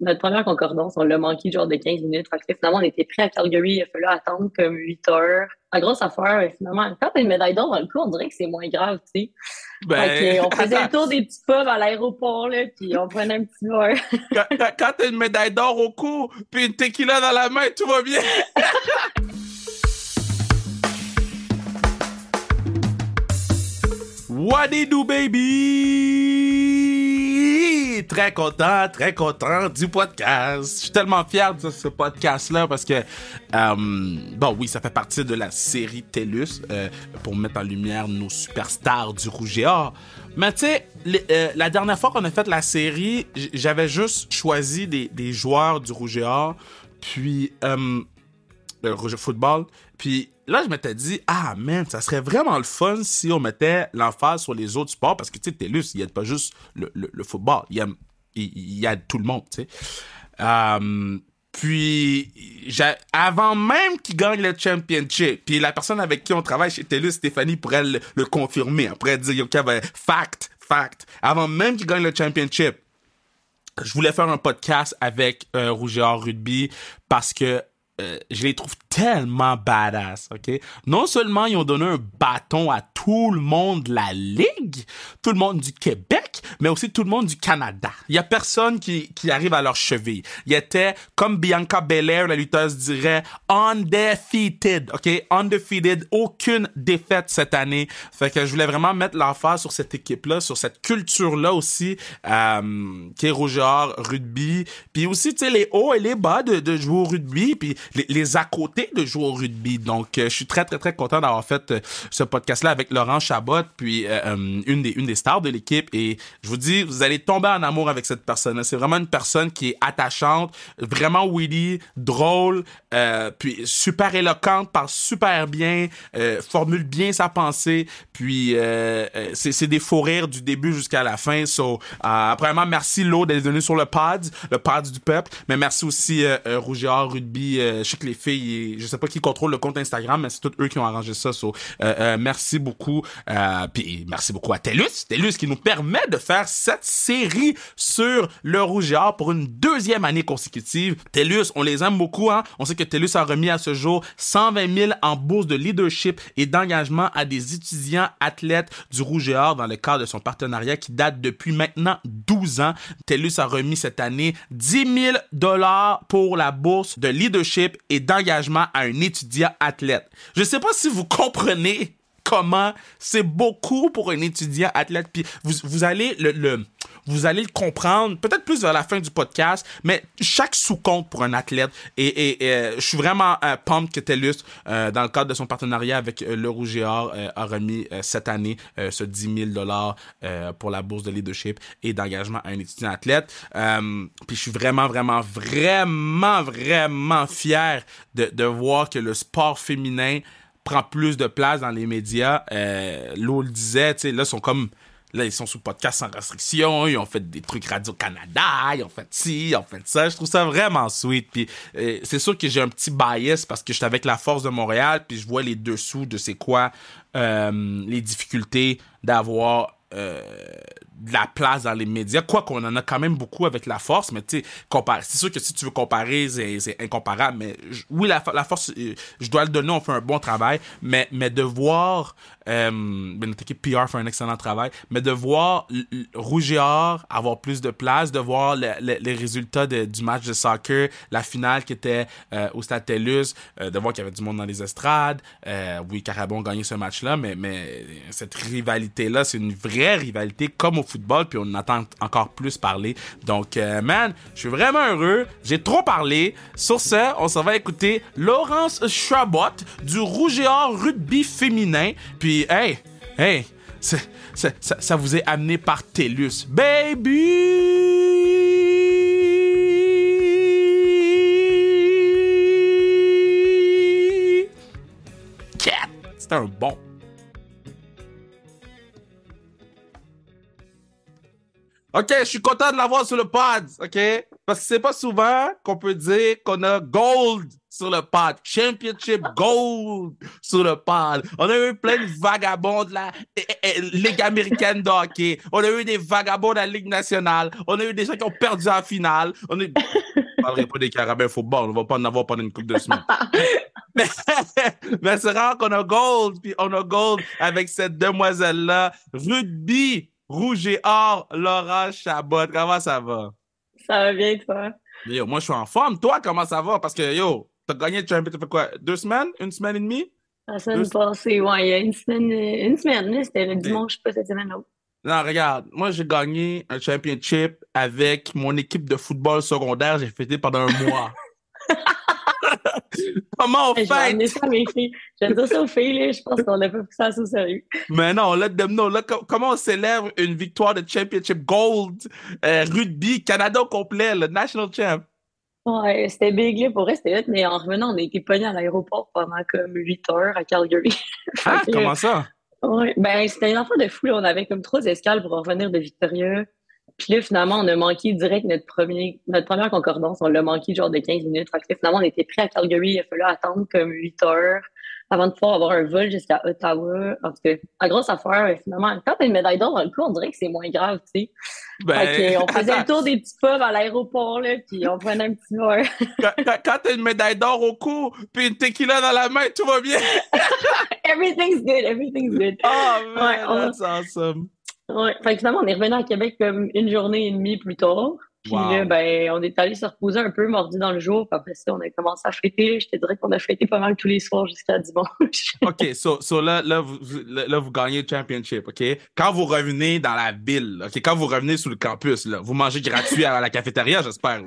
notre première concordance, on l'a manqué genre de 15 minutes. Fait que, finalement, on était prêts à Calgary. Il a fallu attendre comme 8 heures. La grosse affaire, finalement, quand t'as une médaille d'or dans le coup, on dirait que c'est moins grave, tu sais. Ben, on faisait le tour des petits pubs à l'aéroport, là, puis on prenait un petit verre. quand, quand t'as une médaille d'or au cou, puis une tequila dans la main, tout va bien. What do do, Très content, très content du podcast. Je suis tellement fier de ce podcast-là parce que, euh, bon, oui, ça fait partie de la série TELUS euh, pour mettre en lumière nos superstars du Rouge et Or. Mais tu sais, euh, la dernière fois qu'on a fait la série, j'avais juste choisi des, joueurs du Rouge et Or, puis Rouge Football, puis là, je m'étais dit, ah man, ça serait vraiment le fun si on mettait l'emphase sur les autres sports parce que tu sais, TELUS, il n'y a pas juste le, football, il y a, tout le monde, tu sais. Euh, puis, avant même qu'il gagne le championship, puis la personne avec qui on travaille chez TELUS, Stéphanie, pourrait le, le confirmer. Après, dire, OK, ben, fact, fact. Avant même qu'il gagne le championship, je voulais faire un podcast avec euh, Rugby parce que euh, je les trouve tellement badass, ok? Non seulement ils ont donné un bâton à tout le monde de la Ligue, tout le monde du Québec, mais aussi tout le monde du Canada. Il y a personne qui, qui arrive à leur cheville. Il était, comme Bianca Belair, la lutteuse dirait, undefeated, ok? Undefeated, aucune défaite cette année. Fait que je voulais vraiment mettre l'emphase sur cette équipe-là, sur cette culture-là aussi, euh, qui est Rougeur, rugby, puis aussi, tu sais, les hauts et les bas de, de jouer au rugby, puis les, les à côté de jouer au rugby. Donc, euh, je suis très, très, très content d'avoir fait euh, ce podcast-là avec Laurent Chabot, puis euh, une, des, une des stars de l'équipe. Et vous dis, vous allez tomber en amour avec cette personne C'est vraiment une personne qui est attachante, vraiment witty, drôle, puis super éloquente, parle super bien, formule bien sa pensée. Puis, c'est des faux rires du début jusqu'à la fin. So, premièrement, merci Lo d'être venu sur le pod, le pod du peuple. Mais merci aussi Rougiard Rugby. je sais que les filles je sais pas qui contrôle le compte Instagram, mais c'est tous eux qui ont arrangé ça. So, euh, euh, merci beaucoup. Euh, puis merci beaucoup à TELUS. TELUS qui nous permet de faire cette série sur le rouge pour une deuxième année consécutive. TELUS, on les aime beaucoup. Hein? On sait que TELUS a remis à ce jour 120 000 en bourse de leadership et d'engagement à des étudiants athlètes du rouge dans le cadre de son partenariat qui date depuis maintenant 12 ans. TELUS a remis cette année 10 000 dollars pour la bourse de leadership et d'engagement à un étudiant athlète. Je ne sais pas si vous comprenez comment c'est beaucoup pour un étudiant athlète. Puis vous, vous allez le, vous allez le comprendre peut-être plus vers la fin du podcast, mais chaque sous-compte pour un athlète. Et, euh, je suis vraiment euh, que TELUS, euh, dans le cadre de son partenariat avec le Rouge et Or, a remis cette année ce 10 000 dollars pour la bourse de leadership et d'engagement à un étudiant athlète. puis je suis vraiment, vraiment, vraiment, vraiment fier de, de voir que le sport féminin prend plus de place dans les médias. Euh, L'eau le disait, tu sais, là, ils sont comme. Là, ils sont sous podcast sans restriction, ils ont fait des trucs Radio-Canada, ils ont fait ci, ils ont fait ça. Je trouve ça vraiment sweet. Puis euh, c'est sûr que j'ai un petit bias parce que j'étais avec la force de Montréal, puis je vois les dessous de c'est quoi euh, les difficultés d'avoir euh, de la place dans les médias, quoi qu'on en a quand même beaucoup avec la force, mais tu sais, c'est sûr que si tu veux comparer, c'est incomparable, mais oui, la, force, euh, je dois le donner, on fait un bon travail, mais, mais de voir, euh, ben, notre équipe PR fait un excellent travail, mais de voir Rouge et Or avoir plus de place, de voir les résultats du match de soccer, la finale qui était euh, au Stade TELUS, de voir qu'il y avait du monde dans les estrades, oui, Carabon gagné ce match-là, mais, mais cette rivalité-là, c'est une vraie rivalité comme au football, puis on en entend encore plus parler. Donc, euh, man, je suis vraiment heureux. J'ai trop parlé. Sur ce, on s'en va écouter Laurence Chabot du Rouge et Or rugby féminin. Puis, hey, hey, ça, ça vous est amené par TELUS. Baby! C'est un bon. OK, je suis content de l'avoir sur le pod, OK? Parce que c'est pas souvent qu'on peut dire qu'on a gold sur le pod. Championship gold sur le pod. On a eu plein de vagabonds de la eh, eh, eh, Ligue américaine de hockey. On a eu des vagabonds de la Ligue nationale. On a eu des gens qui ont perdu en finale. On est... ne parlerai pas des carabins football. On va pas en avoir pendant une couple de semaines. mais, mais c'est rare qu'on a gold. Puis on a gold avec cette demoiselle-là. Rugby, rouge et or, Laura Chabot. Comment ça va? Ça va bien, toi? Yo, moi, je suis en forme. Toi, comment ça va? Parce que, yo, t'as gagné le champion, fait quoi? Deux semaines? Une semaine et demie? La semaine passée, ouais, il y a une semaine, une semaine, c'était le dimanche, pas cette semaine-là. Non, regarde, moi j'ai gagné un championship avec mon équipe de football secondaire. J'ai fêté pendant un mois. Comment on fait? J'ai ça à mes filles. J'ai dit ça aux filles, je pense qu'on n'a pas pris ça au sérieux. Mais non, let them know. Là, comment on célèbre une victoire de championship gold, euh, rugby, Canada au complet, le national champ? Ouais, c'était big, là, pour rester mais en revenant, on a été pognés à l'aéroport pendant comme 8 heures à Calgary. ah, comment ça? Oui, ben c'était une affaire de fou. On avait comme trois escales pour revenir de Victoria. Puis là, finalement, on a manqué direct notre, premier, notre première concordance. On l'a manqué genre de 15 minutes. Fait que finalement, on était prêt à Calgary. Il a fallu attendre comme 8 heures avant de pouvoir avoir un vol jusqu'à Ottawa. En tout cas, la grosse affaire, finalement, quand t'as une médaille d'or dans le coup, on dirait que c'est moins grave, tu sais. Ben, on faisait le tour des petits pubs à l'aéroport, là, puis on prenait un petit verre. quand, quand, t'as une médaille d'or au cou, puis une tequila dans la main, tout va bien. everything's good, everything's good. Oh, man, ouais, that's awesome. Ouais, fait que finalement, on est revenu à Québec comme une journée et demie plus tard. Puis là, ben, on est allé se reposer un peu, mordi dans le jour. Puis après ça, on a commencé à fêter. Je te dirais qu'on a fêté pas mal tous les soirs jusqu'à dimanche. OK, so, so là, là, vous, là, vous gagnez le championship, OK? Quand vous revenez dans la ville, OK? Quand vous revenez sur le campus, là, vous mangez gratuit à la cafétéria, j'espère.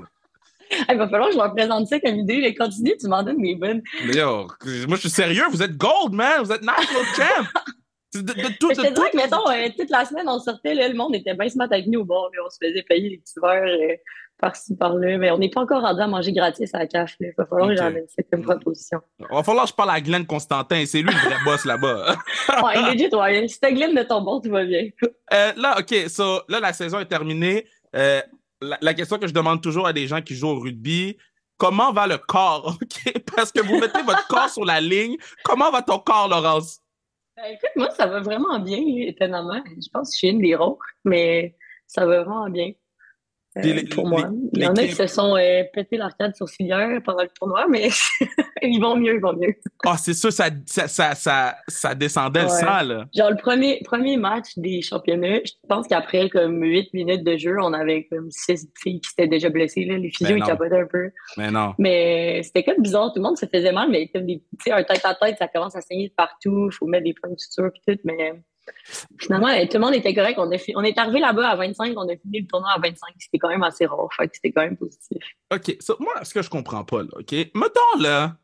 Il va falloir que je leur présente ça comme idée. Les continue, tu m'en donnes mes bonnes. Mais yo, moi, je suis sérieux. Vous êtes gold, man. Vous êtes national champ. De, de, tout, je te dirais que, mettons, euh, toute la semaine, on sortait, là, le monde était bien smart avec nous au bord, on se faisait payer les petits verres euh, par-ci, par-là, mais on n'est pas encore rendu à manger gratis à la CAF. Il va falloir que j'emmène cette proposition. Il va falloir que je parle à Glenn Constantin, c'est lui le vrai boss là-bas. ouais, legit, ouais. Si t'as Glenn de ton bord, tout va bien. Euh, là, OK, so, là, la saison est terminée. La, la, question que je demande toujours à des gens qui jouent au rugby, comment va le corps? Parce que vous mettez votre corps sur la ligne. Comment va ton corps, Laurence? Ben, écoute, moi, ça va vraiment bien, étonnamment. Je pense que je suis une des rares, mais ça va vraiment bien. Euh, pour moi. Il y en a qui se sont euh, pété l'arcade sourcilière pendant le tournoi, mais ils vont mieux, ils vont mieux. Ah, c'est sûr, ça, ça, ça, ça, descendait le sang, là. Genre, le premier, premier match des championnats, je pense qu'après comme 8 minutes de jeu, on avait comme 6 filles qui s'étaient déjà blessées, là. Les physios, ils capotaient un peu. Mais non. Mais c'était comme bizarre, tout le monde se faisait mal, mais comme des, un tête à tête, ça commence à saigner de partout, il faut mettre des points de suture et tout, mais Finalement, tout le monde était correct. On, on est arrivé là-bas à 25, on a fini le tournoi à 25. C'était quand même assez rare. Fait c'était quand même positif. OK. moi, ce que je comprends pas, là, OK? Mettons, là,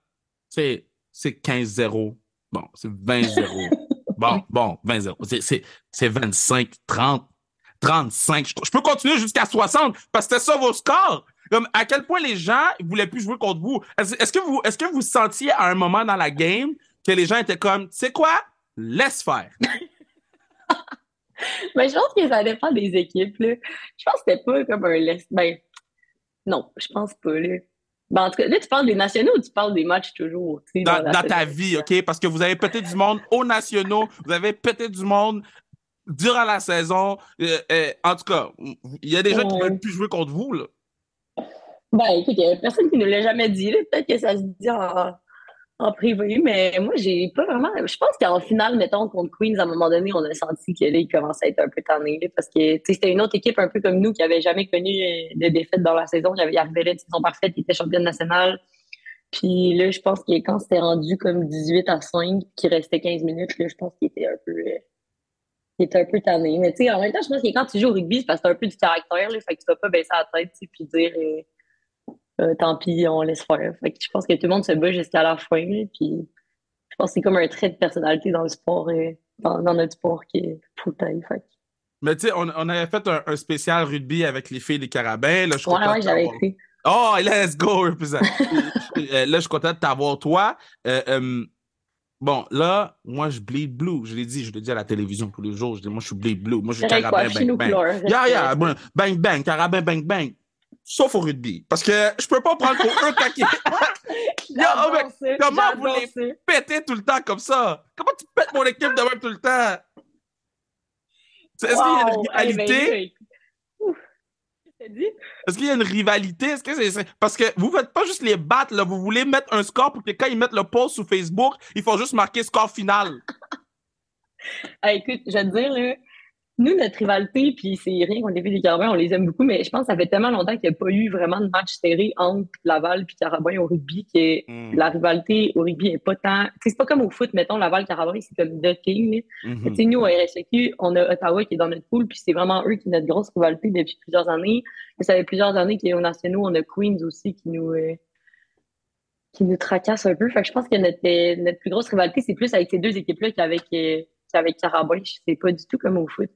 c'est 15-0. Bon, c'est 20-0. bon, bon, 20-0. C'est 25, 30, 35. Je, peux continuer jusqu'à 60 parce que c'était ça vos scores. Comme, à quel point les gens ne voulaient plus jouer contre vous? Est-ce que vous, est-ce que vous sentiez à un moment dans la game que les gens étaient comme, tu sais quoi? Laisse faire. Mais je pense que ça dépend des équipes. Là. Je pense que c'était pas comme un laisse. Ben, non, je pense pas. Là. Ben, en tout cas, là, tu parles des nationaux ou tu parles des matchs toujours? Dans, dans, ta vie, OK? Parce que vous avez peut-être du monde aux nationaux, vous avez peut-être du monde durant la saison. Euh, euh, en tout cas, il y a des gens qui ne veulent plus jouer contre vous. Là. Ben, écoute, il n'y a personne qui ne l'a jamais dit. Peut-être que ça se dit en, en privé, mais moi, j'ai pas vraiment. Je pense qu'en finale, mettons, contre Queens, à un moment donné, on a senti qu'il commençait à être un peu tanné, parce que c'était une autre équipe un peu comme nous qui avait jamais connu euh, de défaite dans la saison. Il y avait Yarvelet, une saison parfaite, il était championne nationale. Puis là, je pense que quand c'était rendu comme 18 à 5, qu'il restait 15 minutes, là, je pense qu'il était un peu. Euh, il était un peu tanné. Mais tu sais, en même temps, je pense que quand tu joues au rugby, c'est parce que t'as un peu du caractère, là, fait que tu vas pas baisser la tête, puis dire. Euh, euh, tant pis, on laisse faire. je pense que tout le monde se bat jusqu'à la fin. puis je pense que c'est comme un trait de personnalité dans le sport, et euh, dans, notre sport qui est full time. Mais tu sais, on, avait fait un, spécial rugby avec les filles des carabins. Là, je ouais, ouais, j'avais écrit. Oh, let's go! là, je suis content de t'avoir, toi. Euh, bon, là, moi, je bleed blue. Je l'ai dit, je l'ai dit à la télévision tous les jours. Je dis, moi, je suis bleed blue. Moi, je suis carabin, bang, bang. Yeah, yeah, bang, bang, carabin, bang, bang. Sauf au rugby. Parce que je peux pas prendre pour un caquet. comment vous les pétez tout le temps comme ça? Comment tu pètes mon équipe de même tout le temps? Est-ce qu'il y a une rivalité? Est-ce qu'il y a une rivalité? Est-ce que c'est. Parce que vous ne faites pas juste les battre, là. Vous voulez mettre un score pour que quand ils mettent le post sur Facebook, il faut juste marquer score final. écoute, je vais te dire, là, nous, notre rivalité, puis c'est rien qu'on vu des Carabins, on les aime beaucoup, mais je pense que ça fait tellement longtemps qu'il n'y a pas eu vraiment de match serré entre Laval et Carabin au rugby que hmm. la rivalité au rugby n'est pas tant. C'est pas comme au foot, mettons, Laval-Carabin, c'est comme The King. Mm Nous, au RSEQ, on a Ottawa qui est dans notre poule, puis c'est vraiment eux qui ont notre grosse rivalité depuis plusieurs années. ça fait plusieurs années qu'au Nationaux, on a Queens aussi qui nous. Euh, qui nous tracasse un peu. Fait que je pense que notre, euh, notre plus grosse rivalité, c'est plus avec ces deux équipes-là qu'avec euh, qu'avec Carabin. C'est pas du tout comme au foot.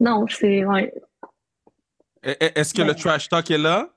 Non, c'est. Ouais. Est-ce que le trash talk est là?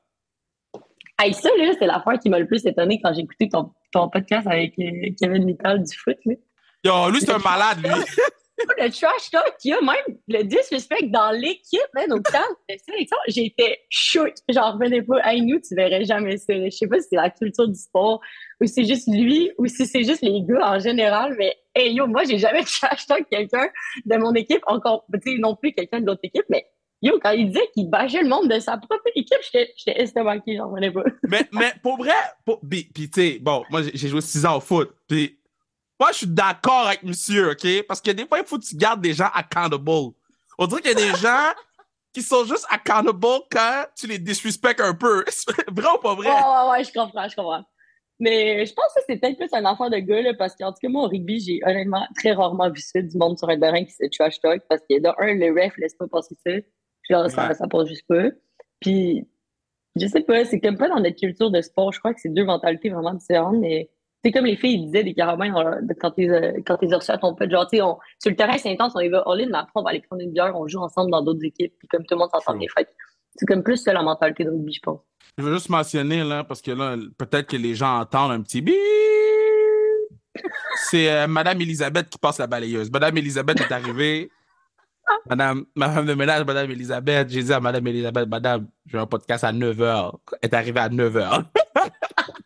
Hey, ça, là, c'est l'affaire qui m'a le plus étonné quand j'ai écouté ton, ton, podcast avec euh, Kevin Mittal du foot. Là. Yo, lui, c'est un malade, lui. le trash talk, il y a même le disrespect dans l'équipe, même au temps de sélection. J'ai été shoot. J'en revenais pas. Hey, nous, tu verrais jamais ça. Je sais pas si c'est la culture du sport ou si c'est juste lui ou si c'est juste les gars en général, mais hey yo, moi, j'ai jamais trash talk quelqu'un de mon équipe, encore, tu sais, non plus quelqu'un de l'autre équipe, mais yo, quand il disait qu'il bâchait le monde de sa propre équipe, j'étais estomaqué, j'en revenais pas. mais, mais pour vrai, puis tu sais, bon, moi, j'ai joué six ans au foot, puis moi, je suis d'accord avec monsieur, OK? Parce que des fois, il faut que tu gardes des gens accountable. On dirait qu'il y a des gens qui sont juste accountable quand tu les disrespectes un peu. vrai ou pas vrai? Ouais, ouais, ouais, je comprends, je comprends. Mais je pense que c'est peut-être plus un enfant de gars, là, parce qu'en tout cas, moi, au rugby, j'ai honnêtement très rarement vu ça, du monde sur un terrain qui se trash talk, parce que de un, le ref laisse pas passer ça. Genre, ça, ça passe juste pas. Puis, je sais pas, c'est comme pas dans notre culture de sport. Je crois que c'est deux mentalités vraiment différentes, mais c'est comme les filles disaient des carabins quand ils euh, quand ils reçoivent ton pote genre tu sais sur le terrain c'est intense on y va all in mais après on va aller prendre une bière on joue ensemble dans d'autres équipes puis comme tout le monde s'entend bien fait c'est comme plus ça la mentalité de rugby je pense. Je veux juste mentionner là parce que là peut-être que les gens entendent un petit bip. C'est euh, Madame Elisabeth qui passe la balayeuse. Madame Elisabeth est arrivée. Madame, Madame de ménage, Madame Elisabeth, j'ai dit à Madame Elisabeth, Madame, j'ai un podcast à 9h. Elle est arrivée à 9h.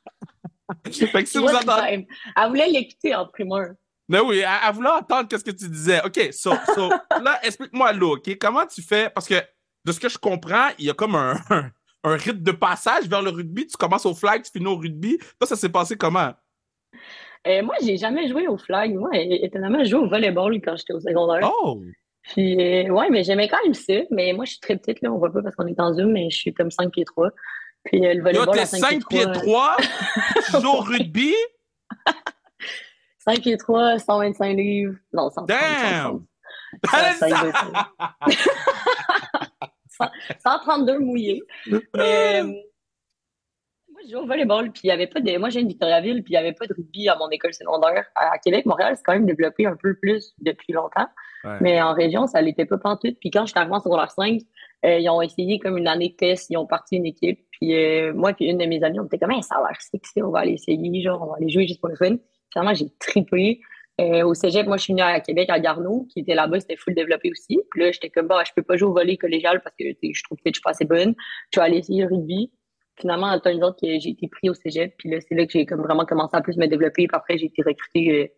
fait que si vous entendez... Elle voulait l'écouter en primeur. Mais oui, elle, voulait entendre ce que tu disais. OK, so, so là, explique-moi là, OK? Comment tu fais? Parce que de ce que je comprends, il y a comme un, un, rythme de passage vers le rugby. Tu commences au flag, tu finis au rugby. Toi, ça s'est passé comment? Euh, moi, j'ai jamais joué au flag. Moi, étonnamment, je jouais au volleyball quand j'étais au secondaire. Oh! Puis, euh, ouais, mais j'aimais quand même ça. Mais moi, je suis très petite, là. On voit pas parce qu'on est en Zoom, mais je suis comme 5 pieds 3. Puis euh, le volleyball. t'es 5 pieds 3, tu joues au rugby? 5 pieds 3, 125 livres. Non, 130. Damn! 132 mouillés. Mais, euh, moi, je joue au volleyball, puis il y avait pas de. Moi, j'ai une Victoriaville, puis il n'y avait pas de rugby à mon école secondaire. À Québec, Montréal, c'est quand même développé un peu plus depuis longtemps. Mais en région, ça l'était pas pantoute. Puis quand j'étais arrivée en secondaire 5, euh, ils ont essayé comme une année de test, ils ont parti une équipe. Puis euh, moi puis une de mes amies, on était comme ça a l'air sexy, on va aller essayer, genre on va aller jouer juste pour le fun. Finalement, j'ai trippé. Euh, au cégep, moi, je suis venue à Québec, à Garneau, qui était là-bas, c'était full développé aussi. Puis là, j'étais comme, bah, je peux pas jouer au volley collégial parce que je trouve que je suis pas assez bonne. Je vais aller essayer le rugby. Finalement, à une autre, j'ai été pris au cégep. Puis là, c'est là que j'ai comme vraiment commencé à plus me développer. Puis après, j'ai été recrutée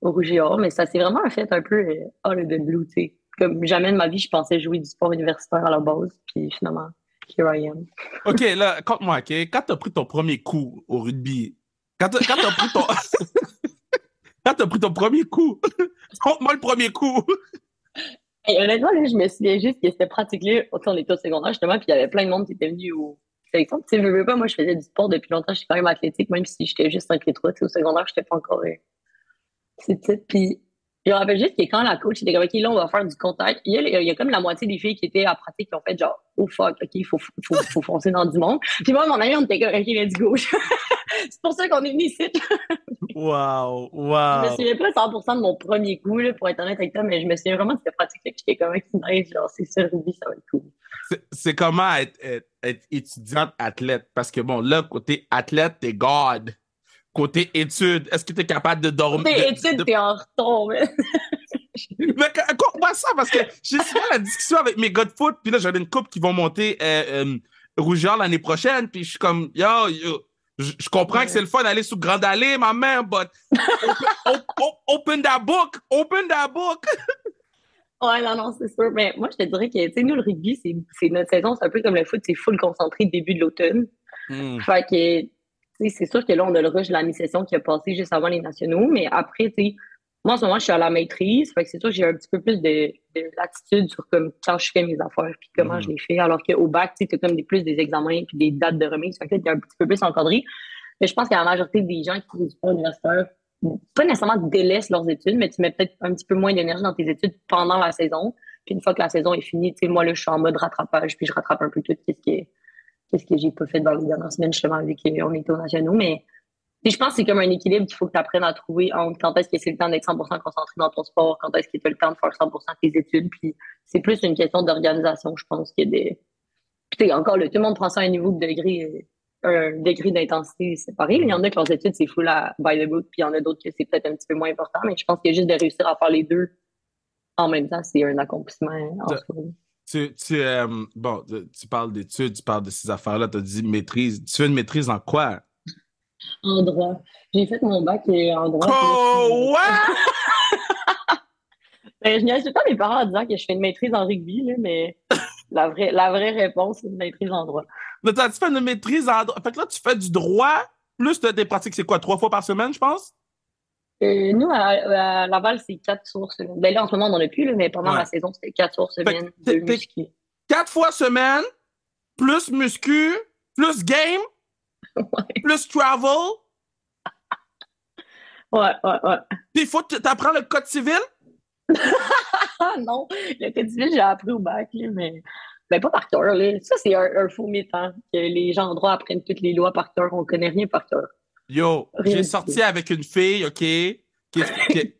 au Rouge et. Mais ça s'est vraiment fait un peu all of the blue, tu sais comme jamais de ma vie, je pensais jouer du sport universitaire à la base. Puis finalement, here I am. OK, là, compte-moi, OK? Quand t'as pris ton premier coup au rugby, quand t'as, quand pris ton. quand t'as pris ton premier coup, compte-moi le premier coup. honnêtement, là, je me souviens juste que c'était pratiquement, on était au secondaire justement, puis il y avait plein de monde qui était venu au sélection. Tu sais, je veux pas, moi, je faisais du sport depuis longtemps, je suis quand même athlétique, même si j'étais juste 5 et 3, au secondaire, j'étais pas encore. Euh, c'est Puis je me rappelle juste que quand la coach était comme, OK, là, on va faire du contact, il y, a, il y a comme la moitié des filles qui étaient à pratique qui ont fait genre, oh fuck, OK, il faut, faut, faut, foncer dans du monde. Puis moi, mon ami, on était comme, OK, let's go. c'est pour ça qu'on est venus ici. wow, wow. Je me souviens pas 100% de mon premier coup, là, pour être honnête avec toi, mais je me souviens vraiment de cette pratique-là qui était comme, nice, genre, c'est ça, Ruby, ça va être cool. C'est comment être, être, être, étudiante athlète? Parce que bon, là, côté athlète, t'es God. Côté études, est-ce que tu es capable de dormir? Côté études, t'es en retard, Mais quoi ça? Parce que j'ai souvent la discussion avec mes gars de foot, puis là, j'avais une coupe qui vont monter euh, euh, Rougeur l'année prochaine, puis je suis comme, yo, je, comprends que c'est le fun d'aller sous Grande Allée, ma mère, but open, open, that book, open that book. ouais, non, non, c'est sûr. Mais moi, je te dirais que, tu sais, nous, le rugby, c'est notre saison, c'est un peu comme le foot, c'est full concentré début de l'automne. Hmm. Fait que, c'est sûr que là, on a le rush de la mi-session qui a passé juste avant les nationaux, mais après, tu sais, moi, en ce moment, je suis à la maîtrise. Fait que c'est sûr que j'ai un petit peu plus de, de, latitude sur comme quand je fais mes affaires puis comment je mhm. les fais. Alors qu'au bac, tu sais, comme des, plus des examens puis des dates de remise. Fait que il un petit peu plus encadré. Mais je pense que la majorité des gens qui font du sport universitaire, pas nécessairement délaissent leurs études, mais tu mets peut-être un petit peu moins d'énergie dans tes études pendant la saison. Puis une fois que la saison est finie, tu sais, moi, là, je suis en mode rattrapage, puis je rattrape un peu tout ce qui est, qu'est-ce que j'ai pas fait dans les dernières semaines, justement, vu qu'on était aux nationaux. Mais je pense que c'est comme un équilibre qu'il faut que tu apprennes à trouver entre quand est-ce que c'est le temps d'être 100% concentré dans ton sport, quand est-ce que tu as le temps de faire 100% tes études. Puis c'est plus une question d'organisation, je pense, qu'il y a des. Puis encore, le, tout le monde prend ça à un niveau de degré, un degré d'intensité séparé. Il y en a que leurs études, c'est full à by the book, puis il y en a d'autres que c'est peut-être un petit peu moins important. Mais je pense que juste de réussir à faire les deux en même temps, c'est un accomplissement en soi. Tu, tu, euh, bon, tu parles d'études, tu parles de ces affaires-là, tu as dit maîtrise. Tu fais une maîtrise en quoi? En droit. J'ai fait mon bac en droit. Oh, ouais! ben, je niaise pas mes parents en disant que je fais une maîtrise en rugby, là, mais la vraie, la vraie réponse, c'est une maîtrise en droit. Mais tu fais une maîtrise en droit. Fait que là, tu fais du droit, plus tes pratiques, c'est quoi, trois fois par semaine, je pense? Euh, nous, à, Laval, c'est quatre sources. Ben là, en ce moment, on n'en a plus, mais pendant la saison, c'était quatre sources semaine, deux muscu. Quatre fois semaine, plus muscu, plus game, plus travel. Ouais, ouais, ouais. Puis il faut que tu apprends le code civil? non, le code civil, j'ai appris au bac, mais ben, pas par cœur. Ça, c'est un, faux mythe, hein, que les gens en droit apprennent toutes les lois par cœur. On connaît rien par cœur. Yo, j'ai sorti avec une fille, OK?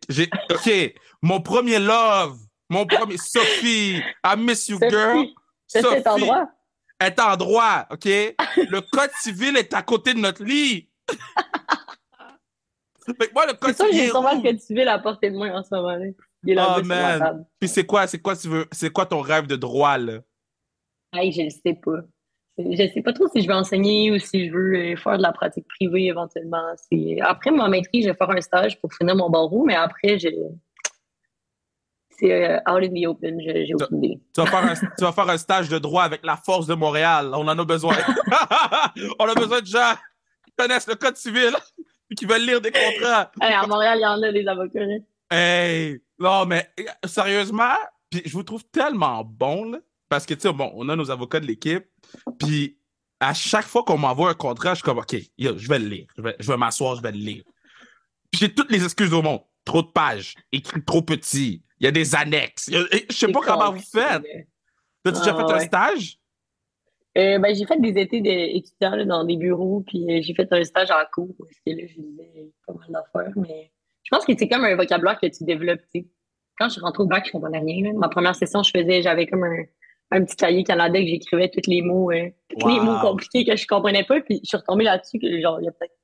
j'ai, OK, mon premier love, mon premier Sophie, I miss you, girl. Sophie. C'est en droit? est en droit, OK? Le code civil est à côté de notre lit. fait moi, le code civil. j'ai sûrement le code civil à portée de moi en ce moment. Là. Il est là oh, man. Puis c'est quoi, c'est quoi, tu veux, c'est quoi ton rêve de droit, là? Hey, je ne sais pas. Je sais pas trop si je vais enseigner ou si je veux euh, faire de la pratique privée éventuellement. Après ma maîtrise, je vais faire un stage pour finir mon barreau, mais après, j'ai c'est euh, out in the open, j'ai aucune idée. Tu vas, faire un, tu vas faire un stage de droit avec la force de Montréal. On en a besoin. On a besoin de gens qui connaissent le code civil et qui veulent lire des contrats. à Montréal, il y en a des avocats. Hey! Non, mais sérieusement, je vous trouve tellement bon, là, parce que, tu sais, bon, on a nos avocats de l'équipe, puis à chaque fois qu'on m'envoie un contrat, je suis comme, OK, je vais le lire. Je vais, je vais m'asseoir, je vais le lire. Puis j'ai toutes les excuses au monde. Trop de pages, écrit trop petit, il y a des annexes. Je sais pas comment vous faites. As-tu déjà fait un stage? Euh, ben, j'ai fait des étés d'étudiants dans des bureaux, puis euh, j'ai fait un stage en cours, parce que là, je disais pas mal d'affaires, mais je pense que c'est comme un vocabulaire que tu développes, Quand je suis rentrée au bac, je comprenais rien. Ma première session, je faisais, j'avais comme un, un petit cahier canadien que j'écrivais tous les mots, euh, tous les mots compliqués que je comprenais pas, puis je suis retombée là-dessus, genre, il y a peut-être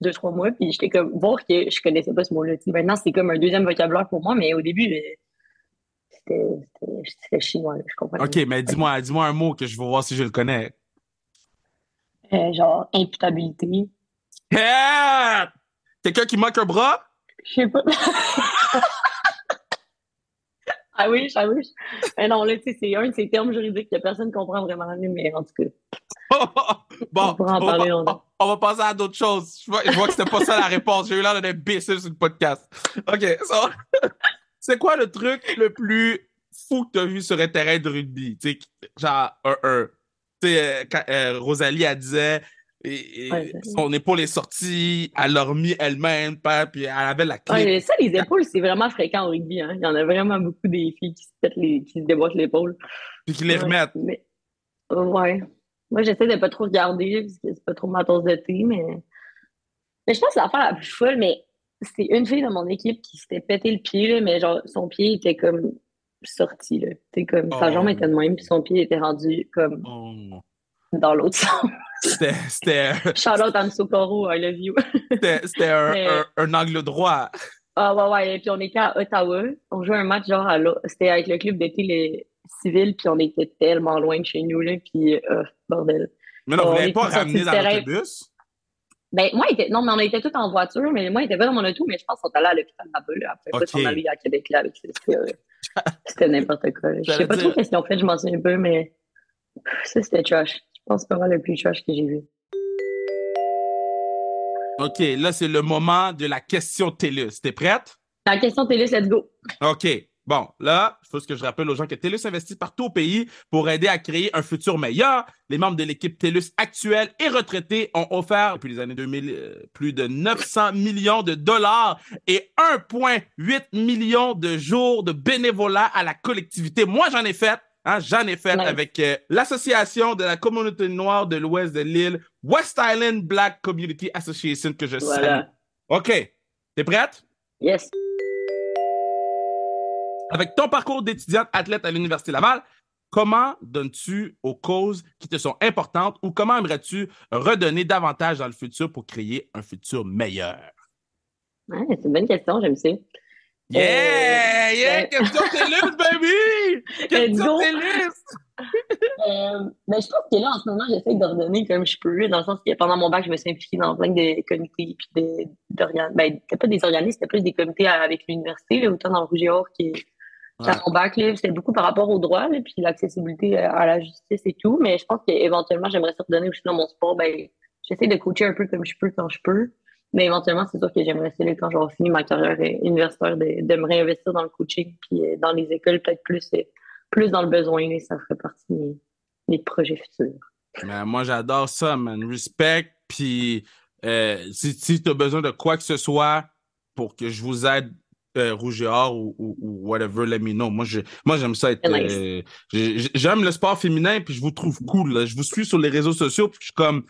deux, trois mois, puis j'étais comme, voir que je connaissais pas ce mot-là. Maintenant, c'est comme un deuxième vocabulaire pour moi, mais au début, c'était chinois, je comprends. OK, mais dis-moi dis un mot que je veux voir si je le connais. Euh, genre, imputabilité. Quelqu'un qui manque un bras? Je sais pas. ah oui, ah oui. Mais non, là, tu sais, c'est un de ces termes juridiques que personne ne comprend vraiment, mais en tout cas. bon, on, va, passer à d'autres choses. Je vois, que c'était pas ça la réponse. J'ai eu l'air d'un imbécile sur le podcast. OK, c'est quoi le truc le plus fou que tu as vu sur un terrain de rugby? sais, genre, un, un. Tu sais, euh, euh, Rosalie, elle disait, et, son épaule est sortie, elle l'a remis elle-même, puis elle avait la clé. ça, les épaules, c'est vraiment fréquent au rugby. Hein. Il y en a vraiment beaucoup des filles qui se, les, qui se déboîtent l'épaule. Puis qui les remettent. Mais... Ouais. Moi, j'essaie de pas trop regarder parce que c'est pas trop ma tasse de thé, mais. Mais je pense que l'affaire la plus folle, mais c'est une fille de mon équipe qui s'était pété le pied, là, mais genre, son pied était comme sorti, là. T'sais, comme, sa jambe oh. était de même, puis son pied était rendu comme oh. Dans l'autre sens. C'était. À Socorro, I love you. C'était un, un, angle droit. Ah ouais, ouais. Et puis on était à Ottawa. On jouait un match genre à C'était avec le club d'été les civils, puis on était tellement loin de chez nous, là, puis euh, bordel. Mais non, vous n'avez pas ramené dans l'autobus? Ben, moi, était... non, mais on était tous en voiture, mais moi, il était pas dans mon auto, mais je pense qu'on est allé à l'hôpital là-bas, là. Après, okay. on allé à Québec, là, avec C'était n'importe quoi. Je sais pas trop ce qu'ils ont fait, je m'en souviens pas, mais ça, c'était trash. Je pense pas le plus trash que j'ai vu. OK, là, c'est le moment de la question TELUS. T'es prête? La question TELUS, let's go. OK. Bon, là, il faut que je rappelle aux gens que TELUS investit partout au pays pour aider à créer un futur meilleur. Les membres de l'équipe TELUS actuelle et retraités ont offert, depuis les années 2000, euh, plus de 900 millions de dollars et 1,8 million de jours de bénévolat à la collectivité. Moi, j'en ai fait. Hein, j'en ai fait avec euh, l'association de la communauté noire de l'ouest de l'île, West Island Black Community Association, que je salue. OK. T'es prête? Yes. Avec ton parcours d'étudiante athlète à l'Université Laval, comment donnes-tu aux causes qui te sont importantes ou comment aimerais-tu redonner davantage dans le futur pour créer un futur meilleur? c'est une bonne question, j'aime ça. Yeah! Euh, yeah! Question TELUS, baby! Question TELUS! euh, ben, je pense que là, en ce moment, j'essaie d'ordonner comme je peux, dans le sens que pendant mon bac, je me suis impliquée dans plein de comités, puis de, ben, c'était pas des organismes, c'était plus des comités avec l'université, autant dans le Rouge et Or qui est mon bac, c'était beaucoup par rapport aux droits, là, puis l'accessibilité à la justice et tout, mais je pense qu'éventuellement, j'aimerais ça redonner aussi dans mon sport, ben, j'essaie de coacher un peu comme je peux quand je peux. Mais éventuellement, c'est sûr que j'aimerais essayer, quand j'aurai fini ma carrière universitaire, de, de, me réinvestir dans le coaching, puis euh, dans les écoles, peut-être plus, euh, plus dans le besoin. ça ferait partie de mes, projets futurs. Mais moi, j'adore ça, man. Respect. Puis euh, si, si tu as besoin de quoi que ce soit pour que je vous aide, rouge et or ou, ou, whatever, let me know. Moi, moi j'aime ça être. j'aime le sport féminin, puis je vous trouve cool. Je vous suis sur les réseaux sociaux, puis je suis comme,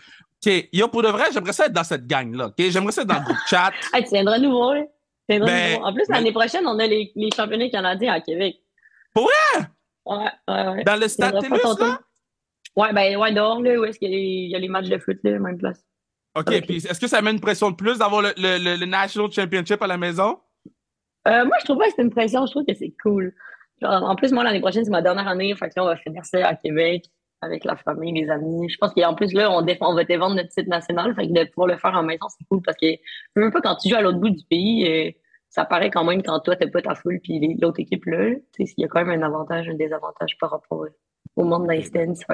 OK, yo, pour de vrai, j'aimerais ça être dans cette gang-là. OK, j'aimerais ça être dans le groupe chat. hey, tu viendras nouveau, ben, nouveau. En plus, l'année prochaine, on a les, les, championnats canadiens à Québec. Pour vrai? Ouais, ouais, ouais. Dans le stade tennis, là? Ouais, ben, ouais, dehors, là, où est-ce qu'il y, y, a les matchs de foot, là, même place. OK, puis est-ce que ça met une pression de plus d'avoir le, le, le, National Championship à la maison? Euh, moi, je trouve pas que c'est une pression. Je trouve que c'est cool. Genre, en plus, moi, l'année prochaine, c'est ma dernière année. Fait que là, on va finir ça à Québec avec la famille, les amis. Je pense qu'en plus, là, on, défend, on va défendre notre site national. Fait que de pouvoir le faire en maison, c'est cool parce que même pas quand tu joues à l'autre bout du pays, euh, ça paraît quand même quand toi, t'as pas ta foule puis l'autre équipe là. Il y a quand même un avantage, un désavantage par rapport au monde d'instance.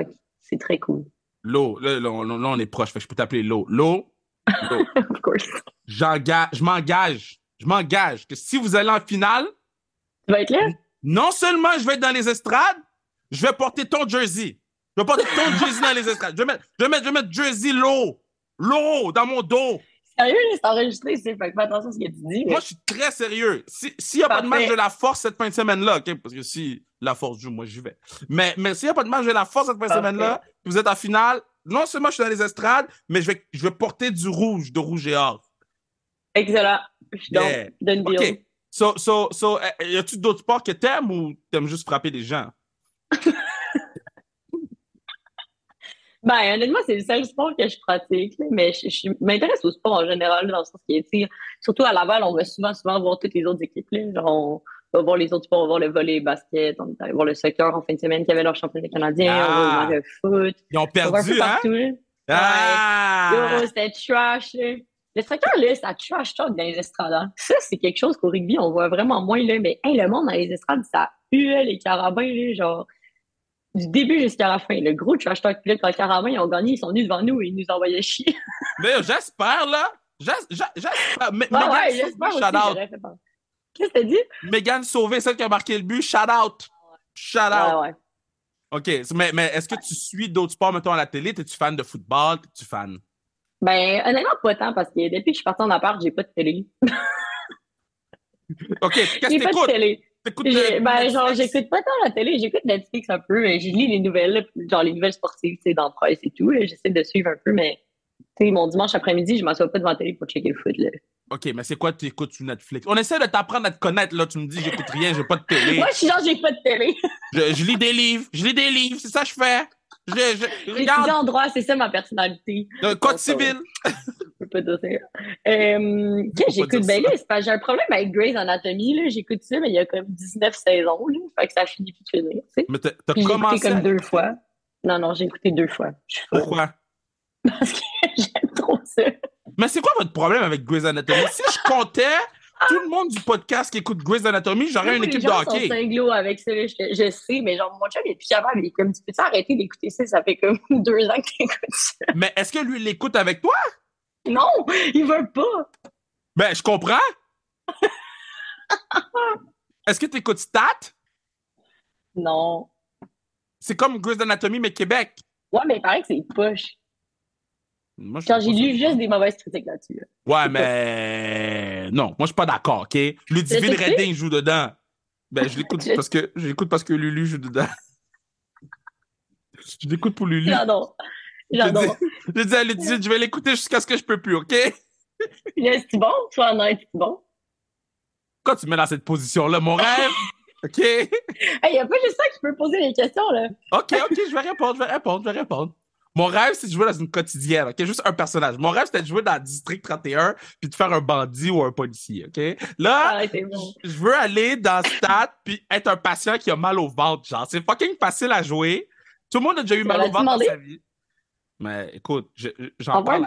C'est très cool. L'eau, là, on est proche. Fait que je peux t'appeler l'eau. L'eau. of course. Je m'engage. Je m'engage que si vous allez en finale. Tu vas être là? Non seulement je vais être dans les estrades, je vais porter ton jersey. Je vais porter ton jersey dans les estrades. Je vais mettre, je vais mettre, je vais mettre jersey low. Low dans mon dos. Sérieux, c'est enregistré, c'est fait fais attention à ce que tu dis. Moi, je suis très sérieux. S'il si n'y a pas de match de la force cette fin de semaine-là? Parce que si la force joue, moi, j'y vais. Mais, mais s'il n'y a pas de match de la force cette fin de semaine-là, vous êtes en finale, non seulement je suis dans les estrades, mais je vais, je vais porter du rouge, de rouge et or. Excellent. Je suis yeah. donne OK. So, so, so, eh, y a-tu d'autres sports que t'aimes ou t'aimes juste frapper des gens? Ben, honnêtement, c'est le seul sport que je pratique, mais je, m'intéresse au sport en général, dans le sens qui est, surtout à Laval, on va souvent, souvent voir toutes les autres équipes, là. Genre, on va voir les autres sports, on va voir le volley, le basket, on va voir le soccer en fin de semaine qui avait leur championnat canadien, on va voir le foot. Ils ont perdu, hein? Partout, ah! c'était trash, Le soccer, là, ça trash talk dans les estrades. Hein. Ça, c'est quelque chose qu'au rugby, on voit vraiment moins, là. Mais, hey, le monde dans les estrades, ça huait les carabins, là, genre du début jusqu'à la fin. Le gros trash talk, là, quand carrément ils ont gagné, ils sont venus devant nous et ils nous envoyaient chier. Mais j'espère, là. J'espère. Mais, ouais, j'espère shout out. Qu'est-ce que t'as dit? Megan Sauvé, celle qui a marqué le but, shout out. Shout out. Ouais, OK, mais, mais est-ce que tu suis d'autres sports, mettons, à la télé? Es-tu fan de football? Es-tu fan? Ben, honnêtement, pas tant, parce que depuis que je suis partie en appart, j'ai pas de télé. OK, qu'est-ce que t'écoutes? Ben, genre, j'écoute pas tant la télé, j'écoute Netflix un peu, mais je lis les nouvelles, genre les nouvelles sportives, tu sais, dans presse et tout. J'essaie de suivre un peu, mais tu sais, mon dimanche après-midi, je m'assois pas devant la télé pour checker le foot. Là. OK, mais c'est quoi tu écoutes sur Netflix? On essaie de t'apprendre à te connaître, là. Tu me dis, j'écoute rien, j'ai pas de télé. Moi, je suis genre, j'ai pas de télé. je, lis des livres, je lis des livres, c'est ça que je fais. Je, je, regarde. en droit, c'est ça ma personnalité. code civil. Pas dire ça. Euh, j'écoute, ben là, j'ai un problème avec Grey's Anatomy, là. J'écoute ça, mais il y a comme 19 saisons, là. Fait que ça finit plus de finir, tu sais. Mais t'as commencé. comme deux fois. Non, non, j'ai écouté deux fois. Pourquoi? Parce que j'aime trop ça. Mais c'est quoi votre problème avec Grey's Anatomy? Si je comptais tout le monde du podcast qui écoute Grey's Anatomy, j'aurais une équipe de hockey. Les gens sont avec ça, je, sais, mais genre, mon chum, il est plus capable. Il est comme, tu peux arrêter d'écouter ça? Ça fait comme deux ans que tu écoutes ça. Mais est-ce que lui, il l'écoute avec toi? Non, il veut pas. Ben, je comprends. est-ce que tu écoutes Stat? Non. C'est comme Grey's Anatomy, mais Québec. Ouais, mais il paraît que c'est poche. Quand j'ai lu juste des mauvaises critiques là-dessus. Ouais, mais non, moi je suis pas d'accord, OK? Ludivine Redding joue dedans. Ben, je l'écoute parce que j'écoute parce que Lulu joue dedans. je l'écoute pour Lulu. J'adore. J'adore. Je dis à Ludivine, je vais l'écouter jusqu'à ce que je peux plus, OK? C'est bon? Sois honnête, c'est bon? Quand tu mets dans cette position-là, mon rêve? OK? Il n'y a pas juste ça qui peut poser les questions, là. OK, OK, je vais répondre, je vais répondre, je vais répondre. Mon rêve, c'est de jouer dans une quotidienne, OK? Juste un personnage. Mon rêve, c'était de jouer dans District 31 puis de faire un bandit ou un policier, OK? Là, je veux aller dans Stat puis être un patient qui a mal au ventre, genre. C'est fucking facile à jouer. Tout le monde a déjà eu mal au ventre dans sa vie. Mais écoute, j'en parle.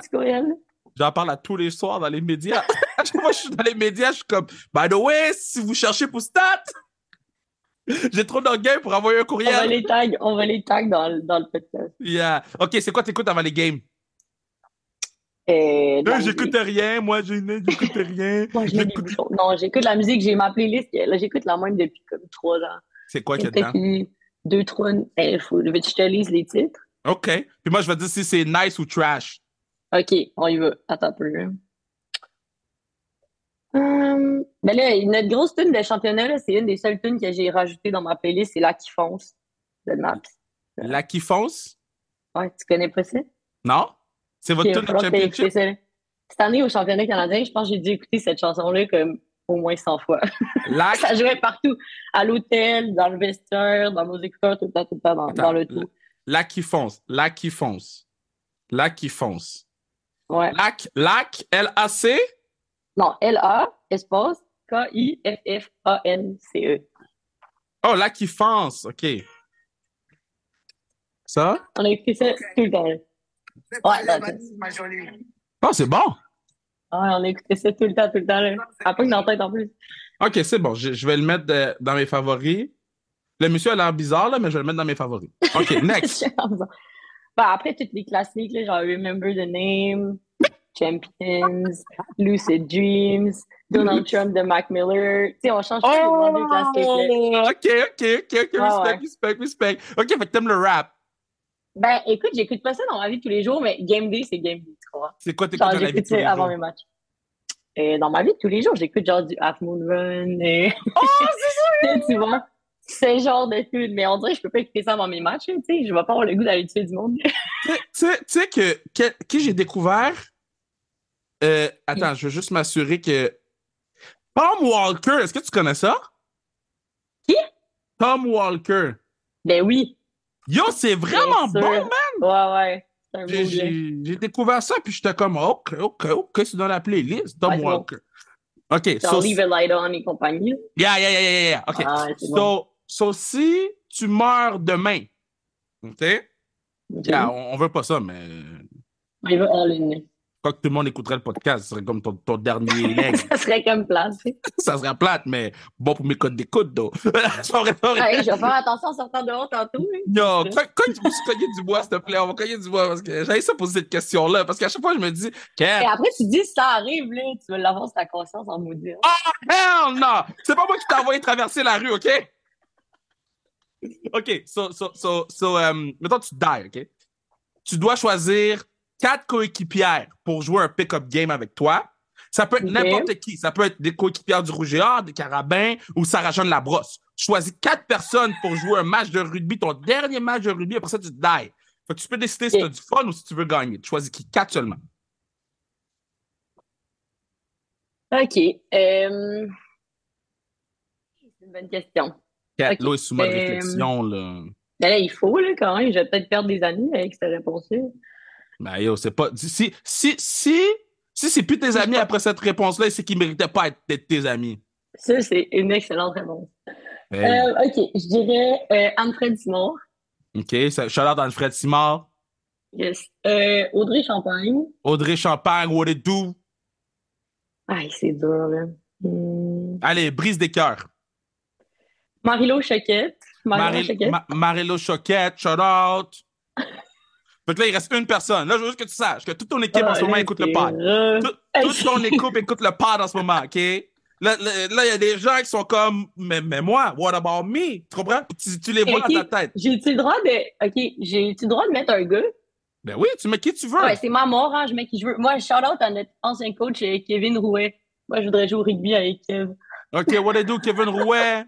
J'en parle à tous les soirs dans les médias. Moi, je suis dans les médias, je suis comme, by the way, si vous cherchez pour Stat, j'ai trop d'orgueil pour envoyer un courriel. On va les tags, on va les tags dans, dans le podcast. Yeah. OK, c'est quoi t'écoutes avant les games? Euh, j'écoute rien, moi, j'écoute rien. non, j'écoute la musique, j'ai ma playlist. Là, j'écoute la même depuis comme trois ans. C'est quoi qu'il y a dedans? Deux, trois. Il faut que je te lise les titres? OK. Puis moi, je vais dire si c'est nice ou trash. OK, on y va. Attends un peu. Hum, ben là, notre grosse tune de championnat, c'est une des seules tunes que j'ai rajoutées dans ma playlist, c'est La qui fonce de Naps. La qui fonce? Ouais, tu connais pas ça? Non? C'est votre tune de championship? Cette année, au championnat canadien, je pense que j'ai dû écouter cette chanson-là comme au moins 100 fois. La... ça jouait partout. À l'hôtel, dans le vestiaire, dans nos écouteurs, tout le temps, tout le temps, dans, dans le tout. La qui fonce, la qui fonce, la qui fonce. Ouais. Lac, lac, L-A-C? Non, L-A, espace, K-I-F-F-A-N-C-E. Oh, là qui fonce, OK. Ça? On a écrit ça tout le temps. Ouais, Oh, c'est bon. Ouais, on a écouté ça tout le temps, tout le temps. Là. Après, dans la tête en plus. OK, c'est bon. Je, vais le mettre dans mes favoris. Le monsieur a l'air bizarre, là, mais je vais le mettre dans mes favoris. OK, next. bah, après, toutes les classiques, là, genre Remember the Name. Champions, Lucid Dreams, Donald Trump de Mac Miller. Tu sais, on change oh, de classiques. OK, OK, OK, OK, respect, respect, respect. OK, fait que t'aimes le rap. Ben, écoute, j'écoute pas ça dans ma vie tous les jours, mais Game Day, c'est Game Day, tu crois. C'est quoi t'écoutes dans la vie tous les avant mes matchs. Et dans ma vie tous les jours, j'écoute genre du Half Moon Run et... Oh, c'est ça! tu vois? C'est genre de tout, mais on dirait que je peux pas écouter ça avant mes matchs, tu sais. Je vais pas avoir le goût d'aller tuer du monde. tu sais que, que, que j'ai découvert euh, attends, je veux juste m'assurer que. Tom Walker, est-ce que tu connais ça? Qui? Tom Walker. Ben oui. Yo, c'est vraiment bon, man! Ouais, ouais. J'ai découvert ça, puis j'étais comme, OK, OK, OK, c'est dans la playlist, Tom Walker. OK. So, Leave a Light On et compagnie. Yeah, yeah, yeah, yeah, yeah. OK. Ah, so, so, si tu meurs demain, OK? Yeah, on, on veut pas ça, mais. Il veut all in. Quand tout le monde écouterait le podcast, ce serait comme ton, ton dernier leg. ça serait comme plate. ça serait plate, mais bon pour mes codes d'écoute, donc. je vais faire attention en sortant dehors tantôt. Non, quand, quand tu me cogner du bois, s'il te plaît, on va cogner du bois parce que j'avais ça poser cette question-là. Parce qu'à chaque fois, je me dis. Et après, tu dis, si ça arrive, là, tu vas l'avoir sur ta conscience en maudit. Oh, hell non! C'est pas moi qui t'ai envoyé traverser la rue, OK? OK, so, so, so, so um, mettons, tu die, OK? Tu dois choisir quatre coéquipières pour jouer un pick-up game avec toi. Ça peut être n'importe qui. Ça peut être des coéquipières du Rouge et Or, des Carabins ou Sarah-Jeanne Labrosse. Choisis quatre personnes pour jouer un match de rugby, ton dernier match de rugby, après ça, tu die. Fait que tu peux décider si tu as du fun ou si tu veux gagner. Tu choisis qui? Quatre seulement. OK. Euh... C'est une bonne question. Quatre, okay. là, sous mode euh... réflexion, là. Ben là, il faut, là, quand même. Je vais peut-être perdre des années avec cette réponse-là. Ben yo, c'est pas. Si, si, si Si c'est plus tes amis après cette réponse-là, c'est qu'ils méritaient pas d'être tes amis. Ça, c'est une excellente réponse. Ben euh, OK, je dirais euh, Anne-Fred Simard. OK, shout-out Anne-Fred Simard. Yes. Euh, Audrey Champagne. Audrey Champagne, what it do? Aïe, c'est dur, là. Hmm. Allez, brise des cœurs. Marilo Choquette. Marilo Choquette. Marilo Choquette, shout out. Fait que là, il reste une personne. Là, je veux juste que tu saches que toute ton équipe en ce moment écoute le pod. toute ton équipe écoute le pod en ce moment, OK? Là, il y a des gens qui sont comme, mais, mais moi, what about me? Tu comprends? Tu, tu les vois dans ta tête. J'ai-tu le droit de, OK, j'ai-tu le droit de mettre un gars? Ben oui, tu mets qui tu veux. Ouais, c'est ma mort, hein, je mets qui je veux. Moi, shout out à notre ancien coach, euh, Kevin Rouet. Moi, je voudrais jouer au rugby avec Kev. OK, what do, Kevin Rouet?